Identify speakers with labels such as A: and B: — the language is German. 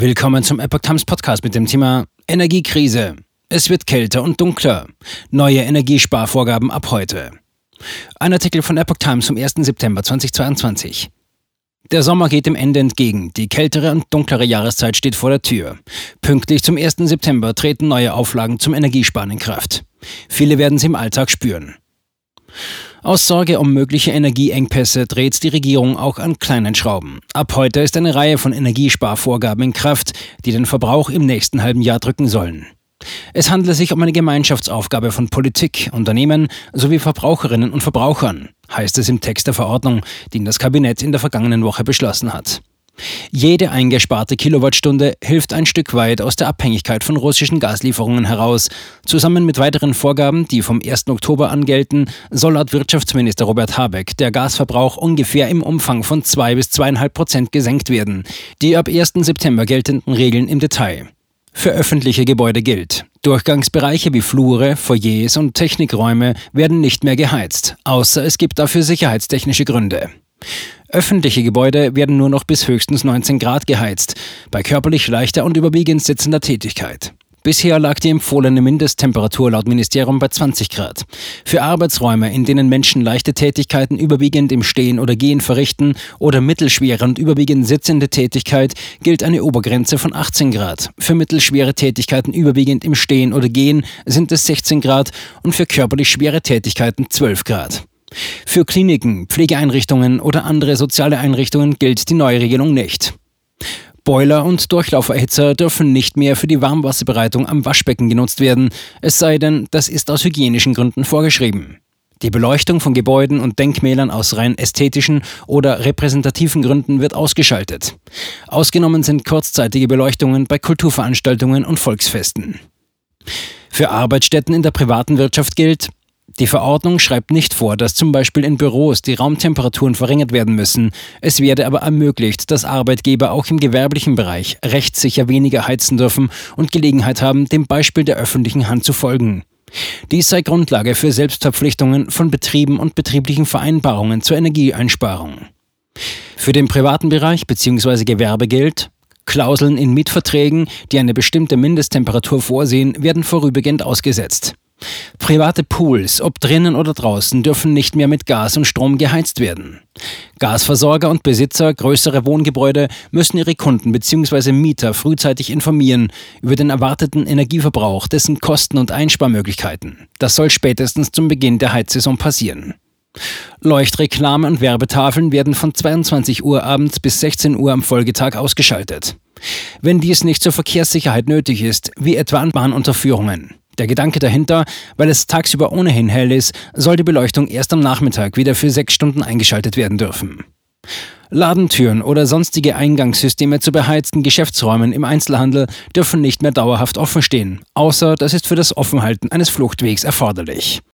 A: Willkommen zum Epoch Times Podcast mit dem Thema Energiekrise. Es wird kälter und dunkler. Neue Energiesparvorgaben ab heute. Ein Artikel von Epoch Times vom 1. September 2022. Der Sommer geht dem Ende entgegen. Die kältere und dunklere Jahreszeit steht vor der Tür. Pünktlich zum 1. September treten neue Auflagen zum Energiesparen in Kraft. Viele werden sie im Alltag spüren. Aus Sorge um mögliche Energieengpässe dreht die Regierung auch an kleinen Schrauben. Ab heute ist eine Reihe von Energiesparvorgaben in Kraft, die den Verbrauch im nächsten halben Jahr drücken sollen. Es handelt sich um eine Gemeinschaftsaufgabe von Politik, Unternehmen sowie Verbraucherinnen und Verbrauchern, heißt es im Text der Verordnung, den das Kabinett in der vergangenen Woche beschlossen hat. Jede eingesparte Kilowattstunde hilft ein Stück weit aus der Abhängigkeit von russischen Gaslieferungen heraus. Zusammen mit weiteren Vorgaben, die vom 1. Oktober an gelten, soll laut Wirtschaftsminister Robert Habeck der Gasverbrauch ungefähr im Umfang von 2 bis 2,5 Prozent gesenkt werden. Die ab 1. September geltenden Regeln im Detail. Für öffentliche Gebäude gilt. Durchgangsbereiche wie Flure, Foyers und Technikräume werden nicht mehr geheizt, außer es gibt dafür sicherheitstechnische Gründe. Öffentliche Gebäude werden nur noch bis höchstens 19 Grad geheizt, bei körperlich leichter und überwiegend sitzender Tätigkeit. Bisher lag die empfohlene Mindesttemperatur laut Ministerium bei 20 Grad. Für Arbeitsräume, in denen Menschen leichte Tätigkeiten überwiegend im Stehen oder Gehen verrichten oder mittelschwere und überwiegend sitzende Tätigkeit, gilt eine Obergrenze von 18 Grad. Für mittelschwere Tätigkeiten überwiegend im Stehen oder Gehen sind es 16 Grad und für körperlich schwere Tätigkeiten 12 Grad. Für Kliniken, Pflegeeinrichtungen oder andere soziale Einrichtungen gilt die neue Regelung nicht. Boiler und Durchlauferhitzer dürfen nicht mehr für die Warmwasserbereitung am Waschbecken genutzt werden, es sei denn, das ist aus hygienischen Gründen vorgeschrieben. Die Beleuchtung von Gebäuden und Denkmälern aus rein ästhetischen oder repräsentativen Gründen wird ausgeschaltet. Ausgenommen sind kurzzeitige Beleuchtungen bei Kulturveranstaltungen und Volksfesten. Für Arbeitsstätten in der privaten Wirtschaft gilt, die Verordnung schreibt nicht vor, dass zum Beispiel in Büros die Raumtemperaturen verringert werden müssen. Es werde aber ermöglicht, dass Arbeitgeber auch im gewerblichen Bereich rechtssicher weniger heizen dürfen und Gelegenheit haben, dem Beispiel der öffentlichen Hand zu folgen. Dies sei Grundlage für Selbstverpflichtungen von Betrieben und betrieblichen Vereinbarungen zur Energieeinsparung. Für den privaten Bereich bzw. Gewerbe gilt, Klauseln in Mietverträgen, die eine bestimmte Mindesttemperatur vorsehen, werden vorübergehend ausgesetzt. Private Pools, ob drinnen oder draußen, dürfen nicht mehr mit Gas und Strom geheizt werden. Gasversorger und Besitzer größerer Wohngebäude müssen ihre Kunden bzw. Mieter frühzeitig informieren über den erwarteten Energieverbrauch, dessen Kosten und Einsparmöglichkeiten. Das soll spätestens zum Beginn der Heizsaison passieren. Leuchtreklame und Werbetafeln werden von 22 Uhr abends bis 16 Uhr am Folgetag ausgeschaltet. Wenn dies nicht zur Verkehrssicherheit nötig ist, wie etwa an Bahnunterführungen. Der Gedanke dahinter, weil es tagsüber ohnehin hell ist, soll die Beleuchtung erst am Nachmittag wieder für sechs Stunden eingeschaltet werden dürfen. Ladentüren oder sonstige Eingangssysteme zu beheizten Geschäftsräumen im Einzelhandel dürfen nicht mehr dauerhaft offen stehen, außer das ist für das Offenhalten eines Fluchtwegs erforderlich.